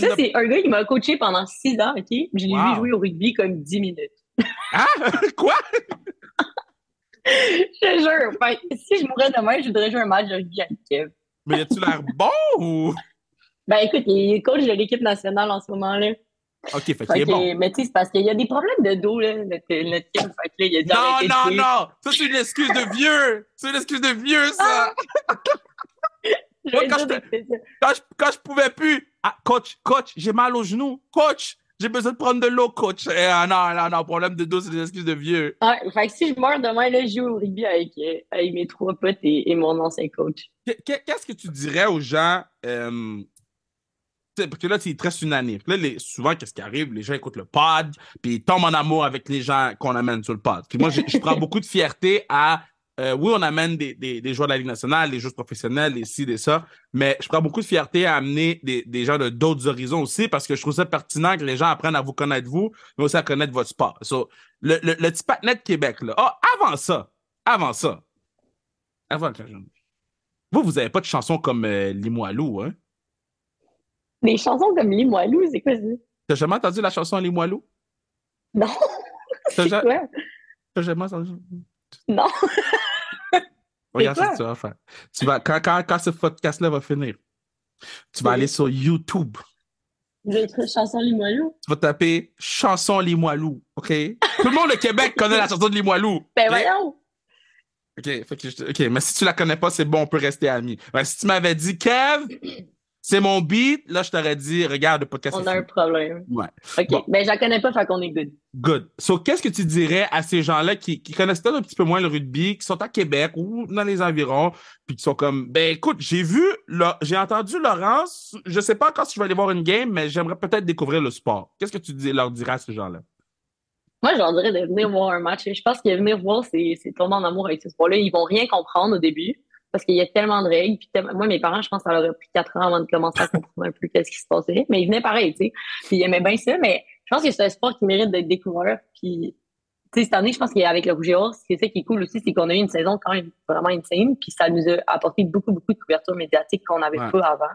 Ça, c'est un gars qui m'a coaché pendant six ans, OK? Je l'ai vu jouer au rugby comme dix minutes. Hein? Quoi? je te jure. si je mourais demain, je voudrais jouer un match de rugby avec Kev. Mais as-tu l'air bon ou? Ben écoute, il est coach de l'équipe nationale en ce moment-là. OK, fait, qu'il est bon. Mais tu sais, c'est parce qu'il y a des problèmes de dos, là, notre, notre Fait là, il a dit non, non, non! Ça, c'est une excuse de vieux! C'est une excuse de vieux, ça! Moi, quand, je, quand, je, quand, je, pouvais plus, ah, coach, coach, j'ai mal au genou, coach, j'ai besoin de prendre de l'eau, coach. Eh, ah, non, non, non, problème de dos, c'est des excuses de vieux. Ah, fait que si je meurs demain, là, je joue au rugby avec, euh, avec mes trois potes et, et mon ancien coach. Qu'est-ce que tu dirais aux gens, euh, parce que là, il te reste une année. Là, les, souvent, qu'est-ce qui arrive? Les gens écoutent le pod, puis ils tombent en amour avec les gens qu'on amène sur le pod. Puis moi, je prends beaucoup de fierté à euh, oui, on amène des, des, des, joueurs de la Ligue nationale, des joueurs professionnels, des ci, des ça, mais je prends beaucoup de fierté à amener des, des gens de d'autres horizons aussi parce que je trouve ça pertinent que les gens apprennent à vous connaître vous, mais aussi à connaître votre sport. So, le, le, le petit patinet de Québec, là. Ah, avant ça, avant ça, avant que vous, vous n'avez pas de chansons comme euh, Limoilou, hein? Des chansons comme Limoilou, c'est quoi ça? T'as jamais entendu la chanson Limoilou? Non. T'as jamais... jamais entendu? Non. Regarde ce que tu vas faire. Tu vas, quand, quand, quand ce podcast-là va finir, tu vas aller sur YouTube. Votre chanson Limoilou. Tu vas taper chanson Limoilou, OK? Tout le monde au Québec connaît la chanson de Limoilou. Ben voyons. OK, OK, mais si tu la connais pas, c'est bon, on peut rester amis. Ben, si tu m'avais dit, Kev, c'est mon beat. Là, je t'aurais dit, regarde le podcast. On a un problème. Ouais. OK. mais Ben, je la connais pas, fait qu'on est good. Good. So, qu'est-ce que tu dirais à ces gens-là qui, qui connaissent peut-être un petit peu moins le rugby, qui sont à Québec ou dans les environs, puis qui sont comme, ben, écoute, j'ai vu, j'ai entendu Laurence, je sais pas quand je vais aller voir une game, mais j'aimerais peut-être découvrir le sport. Qu'est-ce que tu leur dirais à ces gens-là? Moi, je leur dirais de venir voir un match. Je pense que venir voir, c'est tomber en amour avec ce sport-là. Ils vont rien comprendre au début parce qu'il y a tellement de règles. Puis moi, mes parents, je pense que ça leur a pris quatre ans avant de commencer à comprendre un peu qu'est-ce qui se passait. Mais ils venaient pareil, tu sais. Puis ils aimaient bien ça, mais je pense que c'est un sport qui mérite d'être découvert. Puis, tu sais, cette année, je pense qu'avec le Rouge et Or, c'est ça qui est cool aussi, c'est qu'on a eu une saison quand même vraiment insane. Puis ça nous a apporté beaucoup, beaucoup de couverture médiatique qu'on n'avait pas avant.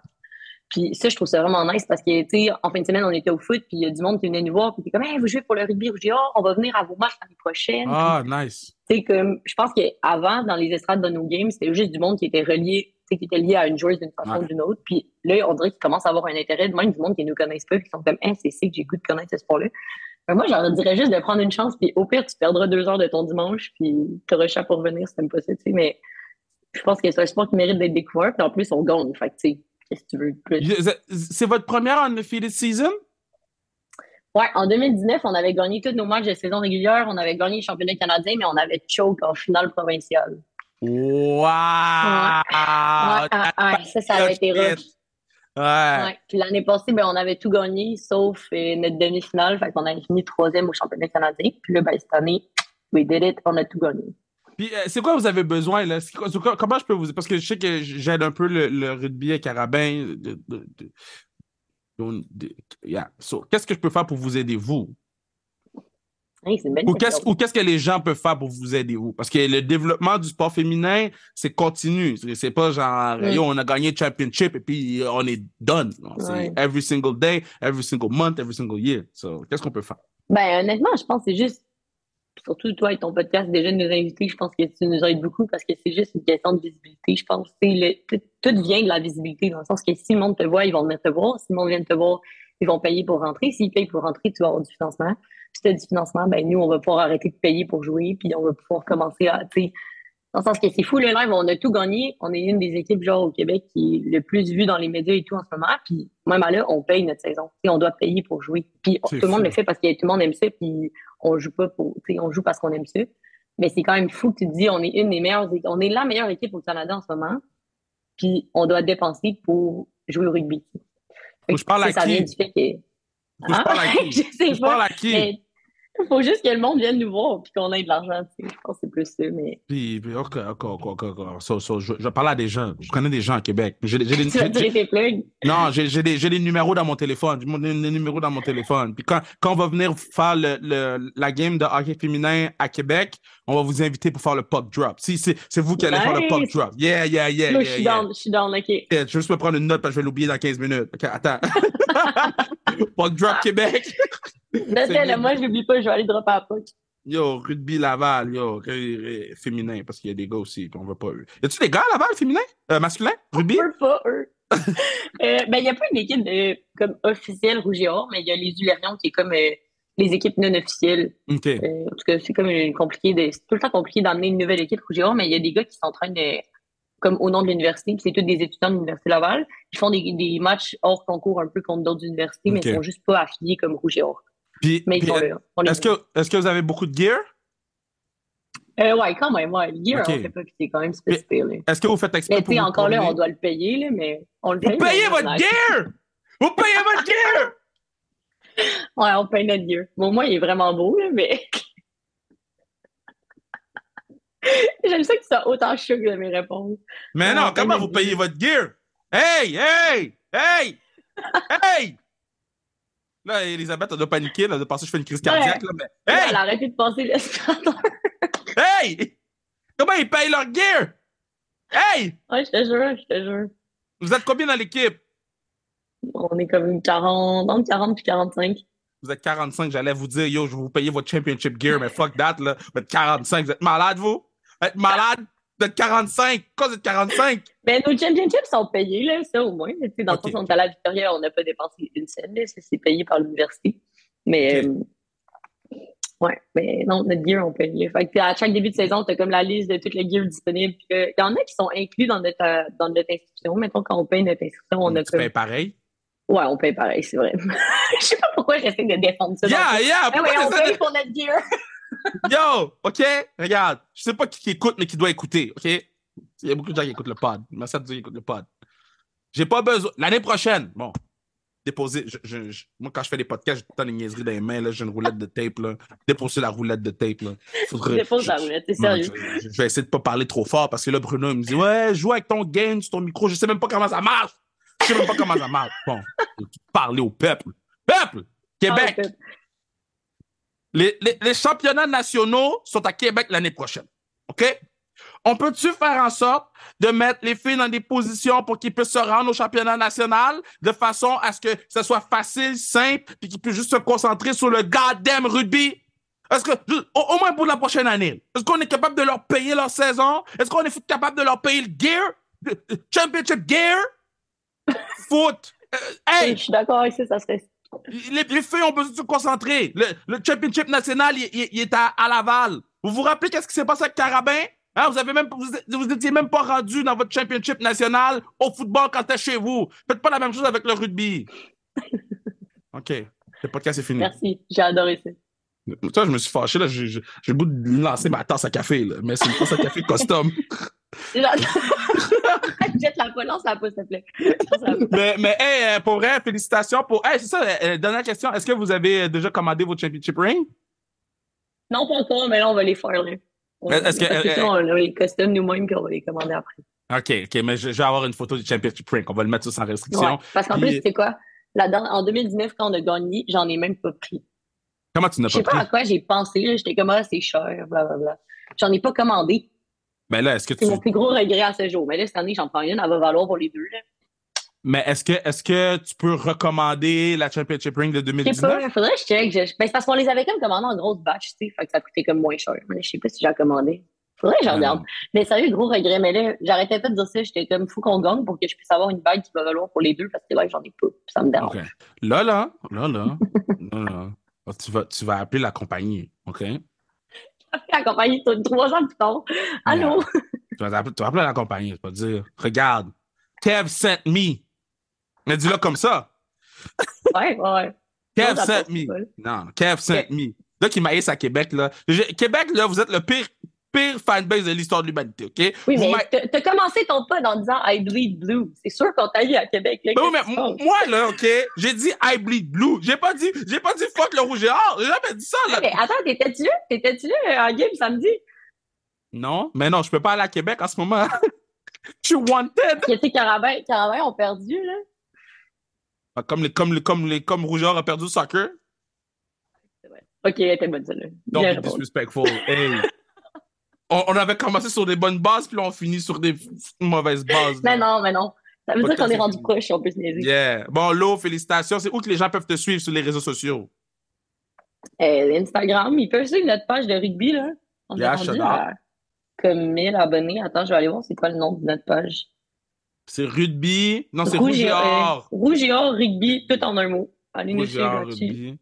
Puis ça, je trouve ça vraiment nice parce que, tu sais, en fin de semaine, on était au foot, puis il y a du monde qui venait nous voir, puis qui comme, hey, vous jouez pour le rugby rouge on va venir à vos matchs l'année prochaine. Ah, nice. Tu sais, comme, je pense qu'avant, dans les estrades de nos games, c'était juste du monde qui était relié, tu sais, qui était lié à une joueuse d'une façon ou d'une autre. Puis là, on dirait qu'ils commencent à avoir un intérêt, de même du monde qui nous connaissent pas, qui sont comme, hey, c'est que j'ai goût de connaître ce sport-là. moi, j'en dirais juste de prendre une chance, puis au pire, tu perdras deux heures de ton dimanche, puis tu auras chat pour venir, c'est impossible, tu sais, mais je pense que c'est un sport qui mérite d'être découvert, puis en plus, on gagne, fait tu sais Qu'est-ce que tu veux plus? C'est votre première undefeated season? Ouais, en 2019, on avait gagné tous nos matchs de saison régulière. On avait gagné le championnat canadien, mais on avait choke en finale provinciale. Wow! Ouais. ça, ça avait été rush. Ouais. Puis l'année passée, ben, on avait tout gagné, sauf euh, notre demi-finale. Fait qu'on avait fini troisième au championnat canadien. Puis là, ben, cette année, we did it, on a tout gagné. Puis, euh, c'est quoi vous avez besoin, là? comment je peux vous... Parce que je sais que j'aide un peu le, rugby à Carabin. qu'est-ce que je peux faire pour vous aider, vous? ou qu'est-ce que les gens peuvent faire pour vous aider, vous? Parce que le développement du sport féminin, c'est continu. C'est pas genre, on a gagné le championship et puis on est done. C'est every single day, every single month, every single year. So, qu'est-ce qu'on peut faire? Ben, honnêtement, je pense que c'est juste surtout toi et ton podcast, déjà de nous inviter, je pense que tu nous aides beaucoup parce que c'est juste une question de visibilité. Je pense que tout, vient de la visibilité, dans le sens que si le monde te voit, ils vont venir te voir. Si le monde vient te voir, ils vont payer pour rentrer. S'ils payent pour rentrer, tu vas avoir du financement. Si tu as du financement, ben nous, on va pouvoir arrêter de payer pour jouer, puis on va pouvoir commencer à Dans le sens que c'est fou le live, on a tout gagné. On est une des équipes genre au Québec qui est le plus vue dans les médias et tout en ce moment. Puis même à là, on paye notre saison. on doit payer pour jouer. Puis tout le monde le fait parce que tout le monde aime ça. Puis on joue pas pour, on joue parce qu'on aime ça. Mais c'est quand même fou que tu te dis, on est une des meilleures, on est la meilleure équipe au Canada en ce moment. Puis on doit dépenser pour jouer au rugby. je parle à ça qui? Vient du fait que... je parle à qui? je sais je parle à qui? faut juste que le monde vienne nous voir et qu'on ait de l'argent. Je pense que c'est plus ça. Mais... Puis, puis ok, ok, ok, ok. So, so, je, je parle à des gens. Je connais des gens à Québec. J'ai, j'ai, tu vas tirer tes plugs? Non, j'ai, j'ai, des, j'ai des numéros dans mon téléphone. J'ai des numéros dans mon téléphone. Puis quand, quand on va venir faire le, le, la game de hockey féminin à Québec, on va vous inviter pour faire le puck drop. Si, c'est, c'est vous qui allez nice. faire le puck drop. Yeah, yeah, yeah. Là, yeah je suis yeah. down, je suis down, OK. Yeah, je vais juste me prendre une note parce que je vais l'oublier dans 15 minutes. OK, attends. puck drop Québec. Moi, je l'oublie pas, je vais aller dropper à puck. Yo, rugby Laval, yo, féminin, parce qu'il y a des gars aussi, puis on veut pas eux. Y a-tu des gars à Laval féminin? Euh, masculin? Rugby? On veut pas eux. euh, ben, il n'y a pas une équipe de, comme officielle rouge et or, mais il y a les Ulérions qui est comme euh, les équipes non officielles. OK. Euh, en tout cas, c'est comme compliqué de, c'est tout le temps compliqué d'amener une nouvelle équipe rouge et or, mais il y a des gars qui s'entraînent de, comme au nom de l'université, puis c'est tous des étudiants de l'Université Laval. Ils font des, des matchs hors concours un peu contre d'autres universités, mais ils sont juste pas affiliés comme rouge et or. Puis, Mais puis, est-ce que, est-ce que vous avez beaucoup de gear? Euh, ouais, quand même, ouais. Le gear, Ok. on fait pas, c'est quand même spécifique. là. Est-ce que vous faites exprès Mais pour vous encore là, on doit le payer, là, mais on le Vous paye. payez mais votre gear! Vous payez votre gear! Ouais, on paye notre gear. Bon, moi, il est vraiment beau, là, mais. J'aime ça que tu sois autant choc de mes réponses. Mais non, comment vous payez votre gear? Hey, hey, hey, hey! Là, Elisabeth, elle doit paniquer, là, de penser que je fais une crise cardiaque, là, mais hey, Elle a arrêté de passer le standard. hey! Comment ils payent leur gear? Hey! Ouais, je te jure, je te jure. Vous êtes combien dans l'équipe? On est comme 40, entre 40 et 45. Vous êtes 45, j'allais vous dire, yo, je vais vous payer votre championship gear, mais fuck that, là. Vous êtes 45, vous êtes malade, vous? Vous êtes malade? Êtes 45? Quoi, vous êtes 45? Mais nos championships sont payés, là, ça au moins. Dans Ok, le sens, on est à la Victoria, on n'a pas dépensé une scène, là, ça, c'est payé par l'université. Mais, euh, ouais, mais non, notre gear, on paye. Fait que, à chaque début de saison, tu as comme la liste de toutes les gears disponibles. Euh, Il y en a qui sont inclus dans notre, euh, dans notre inscription. Mettons, quand on paye notre inscription, on a tu comme. payes pareil? Ouais, on paye pareil, c'est vrai. Je sais pas pourquoi j'essaie de défendre ça. Yeah, yeah! Ah ouais, on de- paye pour notre gear. Yo, OK? Regarde, je sais pas qui, qui écoute, mais qui doit écouter, OK? Il y a beaucoup de gens qui écoutent le pod. Merci à tous qui écoutent le pod. J'ai pas besoin. L'année prochaine, bon, déposer. je- je- je- moi, quand je fais des podcasts, j'ai tout le temps des niaiseries dans les mains. J'ai une roulette de tape. Là. Déposer la roulette de tape. Là. Faudrait- Dépose la je- roulette, t'es sérieux? Je, vais essayer de pas parler trop fort parce que là, Bruno, il me dit Ouais, joue avec ton gain sur ton micro. Je sais même pas comment ça marche. Je sais même pas comment ça marche. Bon, parler au peuple. Peuple! Québec! Ah, Les, les- les championnats nationaux sont à Québec l'année prochaine. OK? On peut-tu faire en sorte de mettre les filles dans des positions pour qu'ils puissent se rendre au championnat national de façon à ce que ce soit facile, simple, puis qu'ils puissent juste se concentrer sur le goddamn rugby? Est-ce que, au, moins pour la prochaine année, est-ce qu'on est capable de leur payer leur saison? Est-ce qu'on est capable de leur payer le gear? Championship gear? Foot? Euh, hey! Je suis d'accord avec ça, ça serait. Les, les filles ont besoin de se concentrer. Le, le championship national, il, est à, à Laval. Vous vous rappelez qu'est-ce qui s'est passé avec Carabin? Hein, vous avez même, vous, vous même pas rendu dans votre championship national au football quand t'es chez vous. Faites pas la même chose avec le rugby. OK. Le podcast est fini. Merci, j'ai adoré ça. Ça, je me suis fâché. là. J'ai le goût de lancer ma tasse à café. Là. Mais c'est une tasse à café custom. Jette la pas, lance la pas, s'il te plaît. Mais, mais hey, euh, pour vrai, félicitations. pour. Hey, c'est ça, euh, dernière question. Est-ce que vous avez euh, déjà commandé votre championship ring? Non, pas encore, mais là, on va les faire. Là. On, Est-ce que- parce euh, ça, on a les costumes nous-mêmes, puis on va les commander après. OK, OK, mais je, vais avoir une photo du championship ring. On va le mettre ça sans restriction. Ouais, parce qu'en Puis- plus, c'est quoi? La dan- en 2019, quand on a gagné, j'en ai même pas pris. Comment tu n'as Je sais pas pas à quoi j'ai pensé. J'étais comme, ah, c'est cher, blablabla. J'en ai pas commandé. Mais là, est-ce que C'est tu. mon plus gros regret à ce jour. Mais là, cette année, j'en prends une, elle va valoir pour les deux. Là. Mais est-ce que, est-ce que tu peux recommander la championship ring de Je sais 2019? pas, faudrait que je check. Je- Ben, c'est parce qu'on les avait comme commandés en grosse batch, tu sais. Fait que ça coûtait comme moins cher. Mais je sais pas si j'ai commandé. Faudrait que je Ah, regarde. non. Mais sérieux, gros regret. Mais là, j'arrêtais pas de dire ça. J'étais comme, faut qu'on gagne pour que je puisse avoir une bague qui va valoir pour les deux parce que là, j'en ai pas. Ça me dérange. OK. Là, là, là, là, là, là. Tu vas, tu vas appeler la compagnie, OK? la compagnie trois ans plus tard. Allô? Tu vas appeler la compagnie, tu vas dire Regarde, Kev sent me. Mais dis-le comme ça. ouais, ouais. Kev sent me. Non, Kev sent me. Là, qui maïs à Québec, là. Québec, là, vous êtes le pire pire fanbase de l'histoire de l'humanité, OK? Oui, mais t'as commencé ton pas en disant I bleed blue. C'est sûr qu'on t'a eu à Québec. Là, oui, mais moi, là, OK, j'ai dit I bleed blue. J'ai pas dit, j'ai pas dit fuck le rouge et or. J'ai jamais dit ça, là. mais attends, t'étais-tu là? T'étais-tu là en game samedi? Non, mais non, je peux pas aller à Québec en ce moment. Je suis wanted. Tu sais, Carabin, Carabin ont perdu, là. Ah, comme les, comme les, comme les, comme Rougeur a perdu le soccer. Ok, t'es bonne celle-là. Don't be disrespectful. hey on, avait commencé sur des bonnes bases, puis là, on finit sur des mauvaises bases. Mais non, mais non. Ça veut dire qu'on est rendu proche, on peut se niaiser. Yeah. Bon, Lo, félicitations. C'est où que les gens peuvent te suivre sur les réseaux sociaux? Euh, Instagram, ils peuvent suivre notre page de rugby, là. On yeah, est rendu à comme 1000 abonnés. Attends, je vais aller voir c'est quoi le nom de notre page. C'est rugby. Non, c'est rouge, et or. rouge et or, rugby, tout en un mot. Allez nous suivre là-dessus.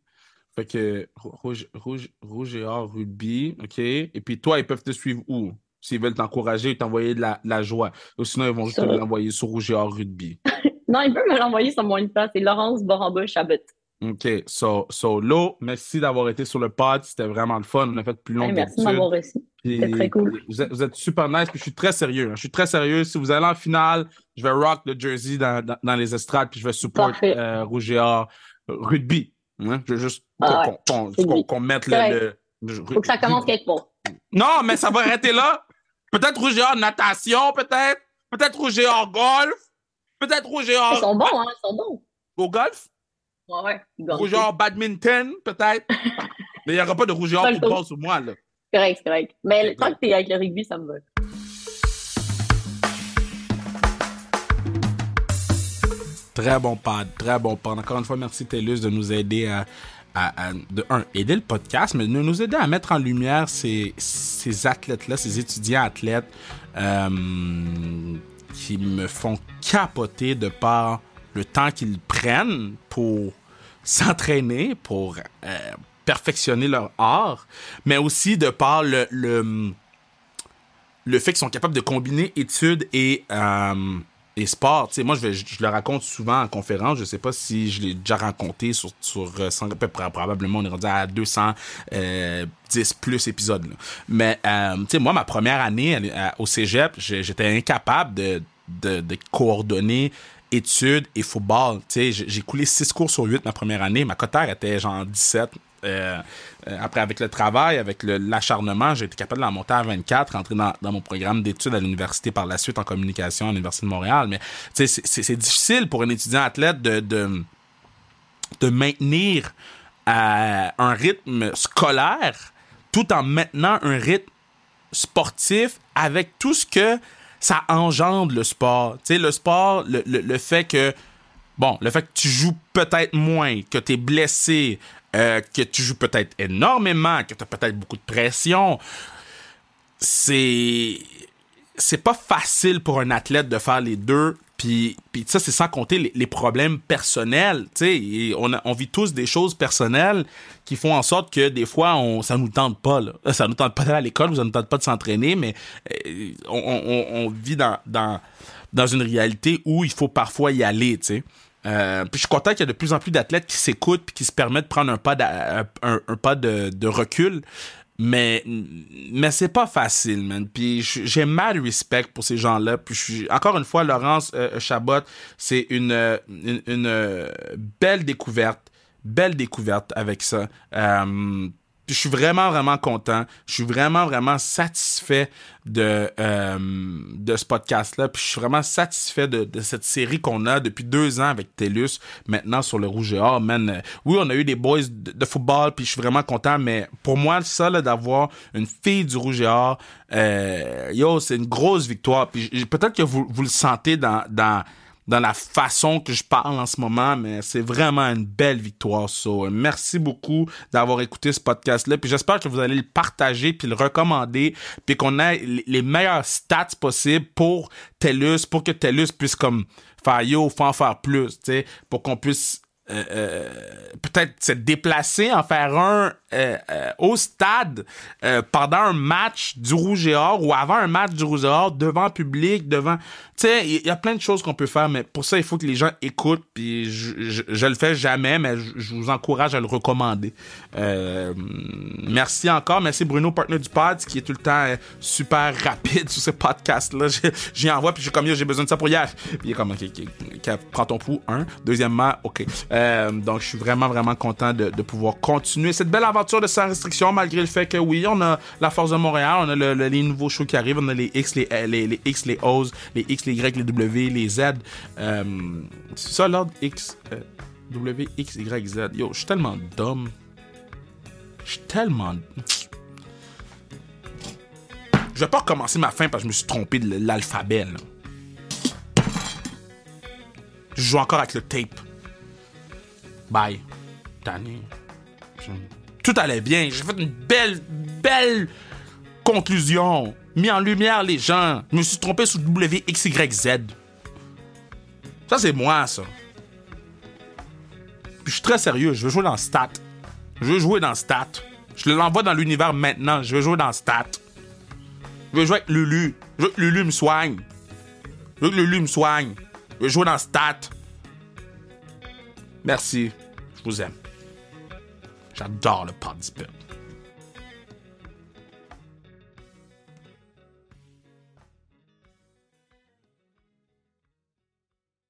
Fait que rouge, rouge, rouge et or, rugby, OK? Et puis toi, ils peuvent te suivre où? S'ils veulent t'encourager et t'envoyer de la, la, joie. Ou sinon, ils vont juste te l'envoyer sur rouge et or, rugby. non, ils peuvent me l'envoyer sur mon place. C'est Laurence Boramba Chabot. OK. So, so Lo, merci d'avoir été sur le pod. C'était vraiment le fun. On a fait plus long Merci de m'avoir reçu. C'était très cool. Vous êtes, vous êtes, super nice. Puis je suis très sérieux. Hein. Je suis très sérieux. Si vous allez en finale, je vais rock le jersey dans, dans, les estrades. Puis je vais support euh, rouge et or, rugby. Hein? Je veux juste ah qu'on mette le, le, Faut que ça commence quelque part. Non, mais ça va arrêter là. Peut-être rouge en natation, peut-être. Peut-être rouge en golf. Peut-être rouge en. Ils sont bons, hein, ils sont bons. Au golf? Ouais, ouais. Rouge en badminton, peut-être. mais il n'y aura pas de rouge en football sur moi, là. Correct, correct. Mais tant que tu es avec le rugby, ça me va. Très bon pad, très bon pad. Encore une fois, merci Télus de nous aider à, aider le podcast, mais de nous aider à mettre en lumière ces, ces athlètes-là, ces étudiants athlètes euh, qui me font capoter de par le temps qu'ils prennent pour s'entraîner, pour euh, perfectionner leur art, mais aussi de par le, le, le fait qu'ils sont capables de combiner études et, euh, et sport, tu sais, moi, je, vais, je, le raconte souvent en conférence. Je sais pas si je l'ai déjà raconté sur, sur euh, probablement, on est rendu à 210 euh, plus épisodes. Mais, euh, tu sais, moi, ma première année au cégep, j'étais incapable de coordonner études et football. Tu sais, j'ai coulé 6 cours sur 8 ma première année. Ma cotère était genre 17. Euh, euh, après, avec le travail, avec l'acharnement, j'ai été capable de monter à 24, rentrer dans, dans mon programme d'études à l'université par la suite en communication à l'Université de Montréal. Mais c'est difficile pour un étudiant athlète de, de, maintenir euh, un rythme scolaire tout en maintenant un rythme sportif avec tout ce que ça engendre le sport. Le sport, le, le, le fait que bon, le fait que tu joues peut-être moins, que tu es blessé, euh, que tu joues peut-être énormément, que tu as peut-être beaucoup de pression, c'est c'est pas facile pour un athlète de faire les deux. Puis, puis ça, c'est sans compter les, problèmes personnels. sais on, on vit tous des choses personnelles qui font en sorte que des fois, on, ça nous tente pas. Là. Ça nous tente pas d'aller à l'école, ça nous tente pas de s'entraîner, mais euh, on, on, vit dans, dans, dans une réalité où il faut parfois y aller. sais euh, puis je suis content qu'il y a de plus en plus d'athlètes qui s'écoutent puis qui se permettent de prendre un pas, de, un, pas de, recul. Mais, mais c'est pas facile, man. Puis j'ai mal respect pour ces gens-là. Puis encore une fois, Laurence euh, Chabot, c'est une, une, belle découverte. Belle découverte avec ça. Euh, je suis vraiment, vraiment content. Je suis vraiment, vraiment satisfait de, euh, de ce podcast-là. Puis je suis vraiment satisfait de, de cette série qu'on a depuis deux ans avec TELUS, maintenant sur le Rouge et Or. Man, euh, oui, on a eu des boys de, football, puis je suis vraiment content, mais pour moi, ça, d'avoir une fille du Rouge et Or, euh, yo, c'est une grosse victoire. Puis peut-être que vous, vous le sentez dans, dans dans la façon que je parle en ce moment, mais c'est vraiment une belle victoire. So, merci beaucoup d'avoir écouté ce podcast-là. Puis j'espère que vous allez le partager puis le recommander, puis qu'on ait les meilleurs stats possibles pour TELUS, pour que TELUS puisse comme faire yo, faire plus, tu sais, pour qu'on puisse peut-être se déplacer, en faire un euh, au stade pendant un match du Rouge et Or ou avant un match du Rouge et Or, devant public, devant... Tu sais, il y, a plein de choses qu'on peut faire, mais pour ça, il faut que les gens écoutent, puis je, je, le fais jamais, mais je, vous encourage à le recommander. merci encore, merci Bruno, partenaire du pod, qui est tout le temps super rapide sur ce podcast-là. J'y envoie, puis j'ai comme, j'ai besoin de ça pour hier. Puis il est comme, ok, prends ton pouls, un. Deuxièmement, ok. Euh, donc, je suis vraiment, vraiment content de, pouvoir continuer cette belle aventure de sans restriction, malgré le fait que oui, on a la Force de Montréal, on a les nouveaux shows qui arrivent, on a les X, les, les, X, les O's, les X, les Y, les W, les Z. Euh, c'est ça l'ordre X, euh, W, X, Y, Z. Yo, je suis tellement dumb. Je suis tellement. Je vais pas recommencer ma fin parce que je me suis trompé de l'alphabet. Je joue encore avec le tape. Bye. Tanné. Tout allait bien. J'ai fait une belle, belle conclusion. Mis en lumière les gens. Je me suis trompé sur WXYZ. Ça, c'est moi, ça. Puis je suis très sérieux. Je veux jouer dans Stat. Je veux jouer dans Stat. Je l'envoie dans l'univers maintenant. Je veux jouer dans Stat. Je veux jouer avec Lulu. Je veux que Lulu me soigne. Je veux que Lulu me soigne. Je veux jouer dans Stat. Merci. Je vous aime. J'adore le Podspit.